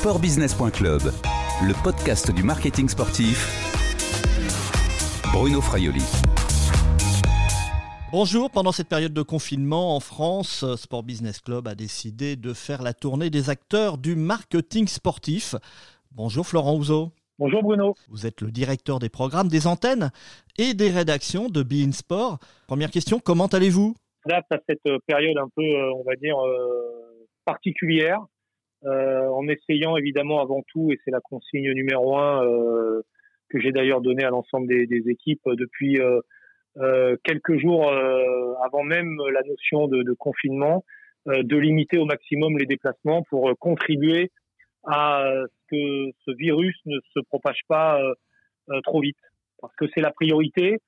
Sportbusiness.club, le podcast du marketing sportif. Bruno Fraioli. Bonjour, pendant cette période de confinement en France, Sport Business Club a décidé de faire la tournée des acteurs du marketing sportif. Bonjour Florent Ouzo. Bonjour Bruno. Vous êtes le directeur des programmes, des antennes et des rédactions de Be Sport. Première question, comment allez-vous? Là, à cette période un peu, euh, on va dire, euh, particulière, en essayant évidemment avant tout, et c'est la consigne numéro un que j'ai d'ailleurs donnée à l'ensemble des, équipes depuis quelques jours avant même la notion de, de confinement, de limiter au maximum les déplacements pour contribuer à ce que ce virus ne se propage pas euh, euh, trop vite. Parce que c'est la priorité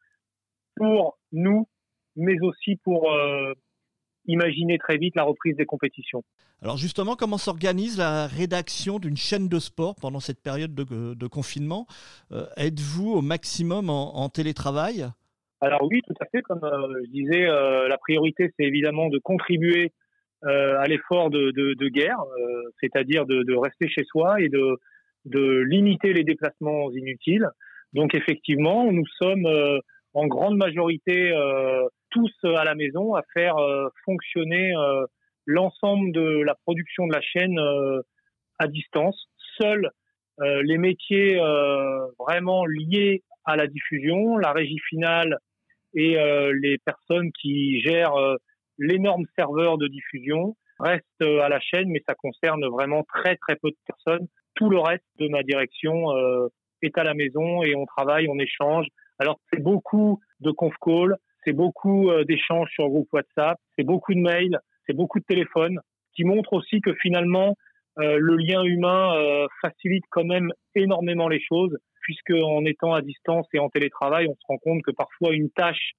pour nous, mais aussi pour euh, imaginer très vite la reprise des compétitions. Alors justement, comment s'organise la rédaction d'une chaîne de sport pendant cette période de, confinement? Êtes-vous au maximum en, télétravail? Alors oui, tout à fait. Comme je disais, la priorité, c'est évidemment de contribuer euh, à l'effort de, de, de, guerre, euh, c'est-à-dire de, rester chez soi et de, limiter les déplacements inutiles. Donc effectivement, nous sommes euh, en grande majorité tous à la maison à faire fonctionner l'ensemble de la production de la chaîne à distance. Seuls les métiers vraiment liés à la diffusion, la régie finale et les personnes qui gèrent l'énorme serveur de diffusion reste euh, à la chaîne, mais ça concerne vraiment très très peu de personnes. Tout le reste de ma direction euh, est à la maison et on travaille, on échange. Alors c'est beaucoup de conf call, c'est beaucoup euh, d'échanges sur groupe WhatsApp, c'est beaucoup de mails, c'est beaucoup de téléphones, qui montre aussi que finalement le lien humain facilite quand même énormément les choses, puisque en étant à distance et en télétravail, on se rend compte que parfois une tâche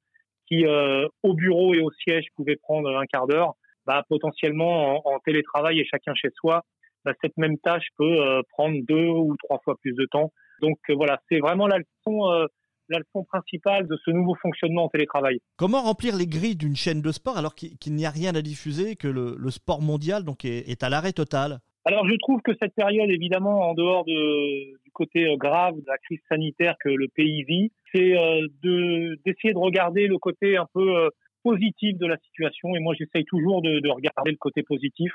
qui euh, au bureau et au siège pouvait prendre un quart d'heure, bah, potentiellement en, télétravail et chacun chez soi, bah, cette même tâche peut euh, prendre deux ou trois fois plus de temps. Donc euh, voilà, c'est vraiment la leçon, la leçon principale de ce nouveau fonctionnement en télétravail. Comment remplir les grilles d'une chaîne de sport alors qu'il n'y a rien à diffuser, que le, le sport mondial donc est, est à l'arrêt total? Alors je trouve que cette période, évidemment, en dehors de, du côté grave de la crise sanitaire que le pays vit, c'est euh, de d'essayer de regarder le côté un peu euh, positif de la situation. Et moi, j'essaye toujours de, de, regarder le côté positif.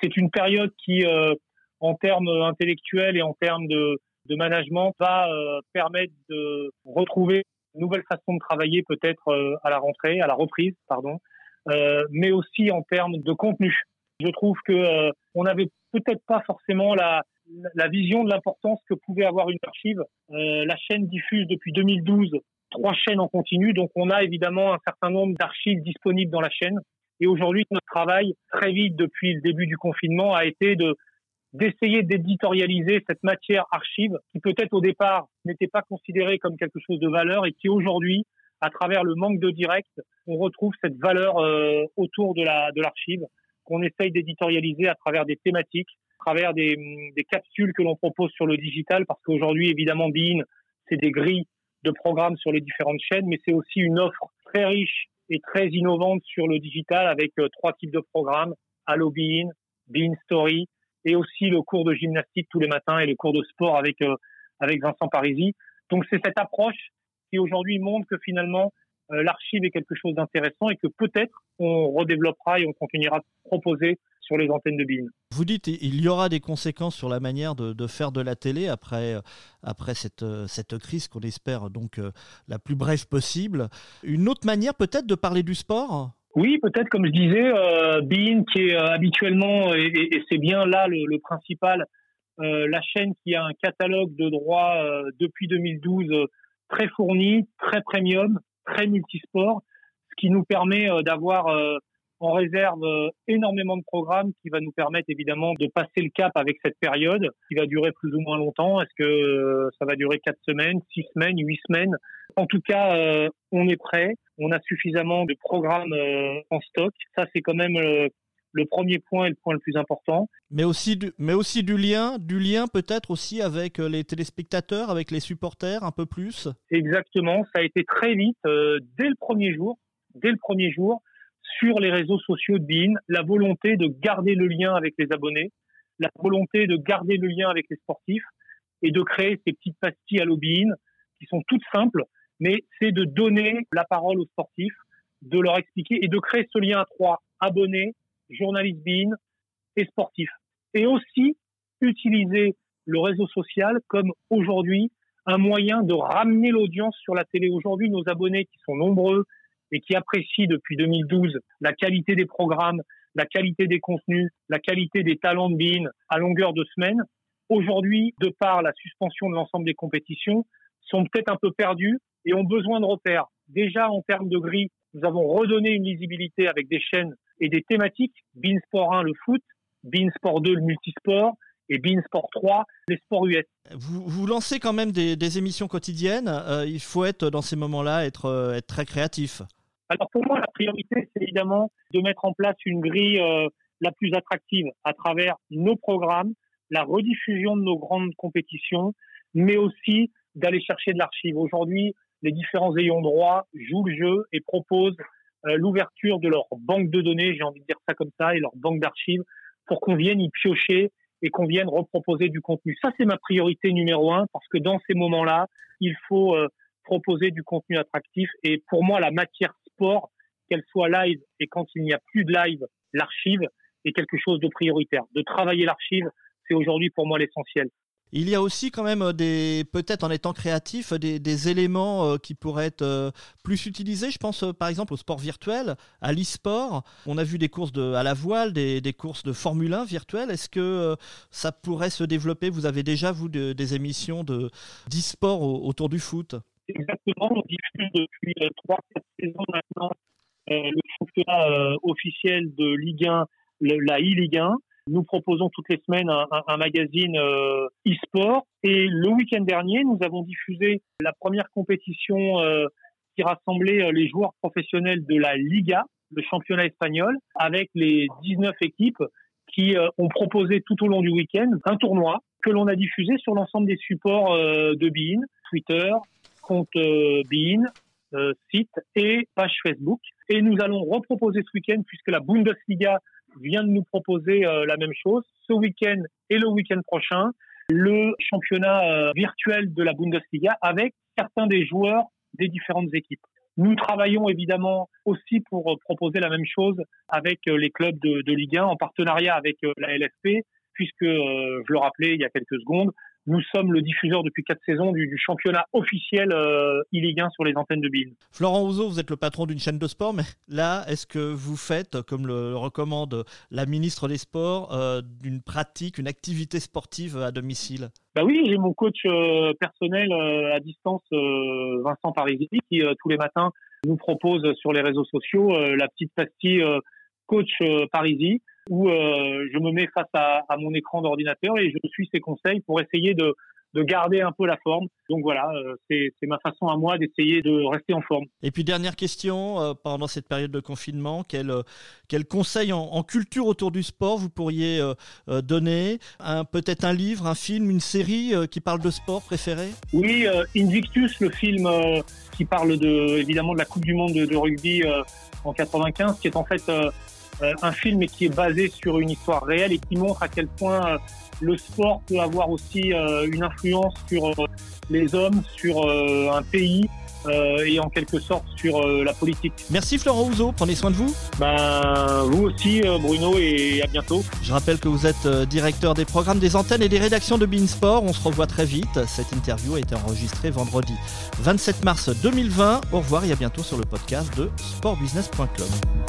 C'est une période qui, euh, en termes intellectuels et en termes de, de management, va permettre de retrouver une nouvelle façon de travailler peut-être à la rentrée, à la reprise, pardon, mais aussi en termes de contenu. Je trouve que on n'avait peut-être pas forcément la, la vision de l'importance que pouvait avoir une archive. Euh, la chaîne diffuse depuis 2012 trois chaînes en continu, donc on a évidemment un certain nombre d'archives disponibles dans la chaîne. Et aujourd'hui, notre travail, très vite depuis le début du confinement, a été de d'essayer d'éditorialiser cette matière archive qui peut-être au départ n'était pas considérée comme quelque chose de valeur et qui aujourd'hui, à travers le manque de direct, on retrouve cette valeur euh, autour de la de l'archive qu'on essaye d'éditorialiser à travers des thématiques, à travers des, des capsules que l'on propose sur le digital, parce qu'aujourd'hui, évidemment, Bein, c'est des grilles de programmes sur les différentes chaînes, mais c'est aussi une offre très riche et très innovante sur le digital avec euh, trois types de programmes, Allo Bein, Bein Story, et aussi le cours de gymnastique tous les matins et le cours de sport avec, euh, avec Vincent Parisi. Donc c'est cette approche qui aujourd'hui montre que finalement euh, l'archive est quelque chose d'intéressant et que peut-être on redéveloppera et on continuera de proposer sur les antennes de BIN. Vous dites il y aura des conséquences sur la manière de, faire de la télé après, euh, après cette, cette crise qu'on espère donc la plus brève possible. Une autre manière peut-être de parler du sport? Oui, peut-être comme je disais, euh, qui est habituellement, et, c'est bien là le, principal, la chaîne qui a un catalogue de droits depuis 2012 très fourni, très premium, très multisport, ce qui nous permet euh, d'avoir euh, en réserve euh, énormément de programmes qui va nous permettre évidemment de passer le cap avec cette période qui va durer plus ou moins longtemps. Est-ce que ça va durer quatre semaines, six semaines, huit semaines? En tout cas, on est prêt. On a suffisamment de programmes en stock. Ça, c'est quand même le premier point est le point le plus important. Mais aussi du, mais aussi du lien, du lien peut-être aussi avec euh, les téléspectateurs, avec les supporters un peu plus? Exactement, ça a été très vite euh, dès le premier jour, dès le premier jour sur les réseaux sociaux de BIN, la volonté de garder le lien avec les abonnés, la volonté de garder le lien avec les sportifs et de créer ces petites pastilles à lobbying qui sont toutes simples, mais c'est de donner la parole aux sportifs, de leur expliquer et de créer ce lien à trois abonnés, journalistes BIN et sportifs. Et aussi utiliser le réseau social comme aujourd'hui un moyen de ramener l'audience sur la télé. Aujourd'hui, nos abonnés qui sont nombreux et qui apprécient depuis 2012 la qualité des programmes, la qualité des contenus, la qualité des talents de BIN à longueur de semaine, aujourd'hui, de par la suspension de l'ensemble des compétitions, sont peut-être un peu perdus et ont besoin de repères. Déjà, en termes de gris, nous avons redonné une lisibilité avec des chaînes et des thématiques. BIN Sport 1, le foot, BIN Sport 2, le multisport, et Bein Sport 3, les sports US. Vous, vous lancez quand même des, émissions quotidiennes. Euh, il faut être dans ces moments-là, être, euh, être très créatif. Alors pour moi, la priorité, c'est évidemment de mettre en place une grille euh, la plus attractive à travers nos programmes, la rediffusion de nos grandes compétitions, mais aussi d'aller chercher de l'archive. Aujourd'hui, les différents ayants droit jouent le jeu et proposent l'ouverture de leur banque de données, j'ai envie de dire ça comme ça, et leur banque d'archives, pour qu'on vienne y piocher et qu'on vienne reproposer du contenu. Ça, c'est ma priorité numéro un parce que dans ces moments-là, il faut euh, proposer du contenu attractif. Et pour moi, la matière sport, qu'elle soit live et quand il n'y a plus de live, l'archive est quelque chose de prioritaire. De travailler l'archive, c'est aujourd'hui pour moi l'essentiel. Il y a aussi quand même euh, des, peut-être en étant créatif, des, éléments euh, qui pourraient être euh, plus utilisés. Je pense par exemple au sport virtuel, à l'e-sport. On a vu des courses de, à la voile, des, courses de Formule 1 virtuelles. Est-ce que ça pourrait se développer? Vous avez déjà, vous, des émissions de, d'e-sport autour du foot? Exactement. On diffuse depuis 3-4 saisons maintenant le championnat officiel de Ligue 1, la e-Ligue 1. Nous proposons toutes les semaines un, magazine euh, e-sport. Et le week-end dernier, nous avons diffusé la première compétition euh, qui rassemblait euh, les joueurs professionnels de la Liga, le championnat espagnol, avec les 19 équipes qui ont proposé tout au long du week-end un tournoi que l'on a diffusé sur l'ensemble des supports de Bein, Twitter, compte Bein, site et page Facebook. Et nous allons reproposer ce week-end, puisque la Bundesliga vient de nous proposer euh, la même chose ce week-end et le week-end prochain, le championnat euh, virtuel de la Bundesliga avec certains des joueurs des différentes équipes. Nous travaillons évidemment aussi pour euh, proposer la même chose avec les clubs de, de Ligue 1 en partenariat avec la LFP, puisque, je le rappelais il y a quelques secondes, nous sommes le diffuseur depuis quatre saisons du, championnat officiel euh, e-Ligue 1 sur les antennes de BIN. Florent Ouzo, vous êtes le patron d'une chaîne de sport, mais là, est-ce que vous faites, comme le recommande la ministre des Sports, euh, d'une pratique, une activité sportive à domicile? Bah oui, j'ai mon coach euh, personnel à distance, Vincent Parisi, qui tous les matins nous propose sur les réseaux sociaux la petite pastille coach Parisi où euh, je me mets face à, à mon écran d'ordinateur et je suis ses conseils pour essayer de, de garder un peu la forme. Donc voilà, euh, c'est ma façon à moi d'essayer de rester en forme. Et puis dernière question, euh, pendant cette période de confinement, quel, quel conseil en, culture autour du sport vous pourriez donner? Peut-être un livre, un film, une série qui parle de sport préféré? Oui, Invictus, le film qui parle de, évidemment de la Coupe du Monde de, de rugby en 95, qui est en fait un film qui est basé sur une histoire réelle et qui montre à quel point euh, le sport peut avoir aussi euh, une influence sur les hommes, sur un pays et en quelque sorte sur la politique. Merci Florent Ouzo, prenez soin de vous. Ben, vous aussi Bruno et à bientôt. Je rappelle que vous êtes directeur des programmes des antennes et des rédactions de Beansport. On se revoit très vite. Cette interview a été enregistrée vendredi 27 mars 2020. Au revoir et à bientôt sur le podcast de sportbusiness.com.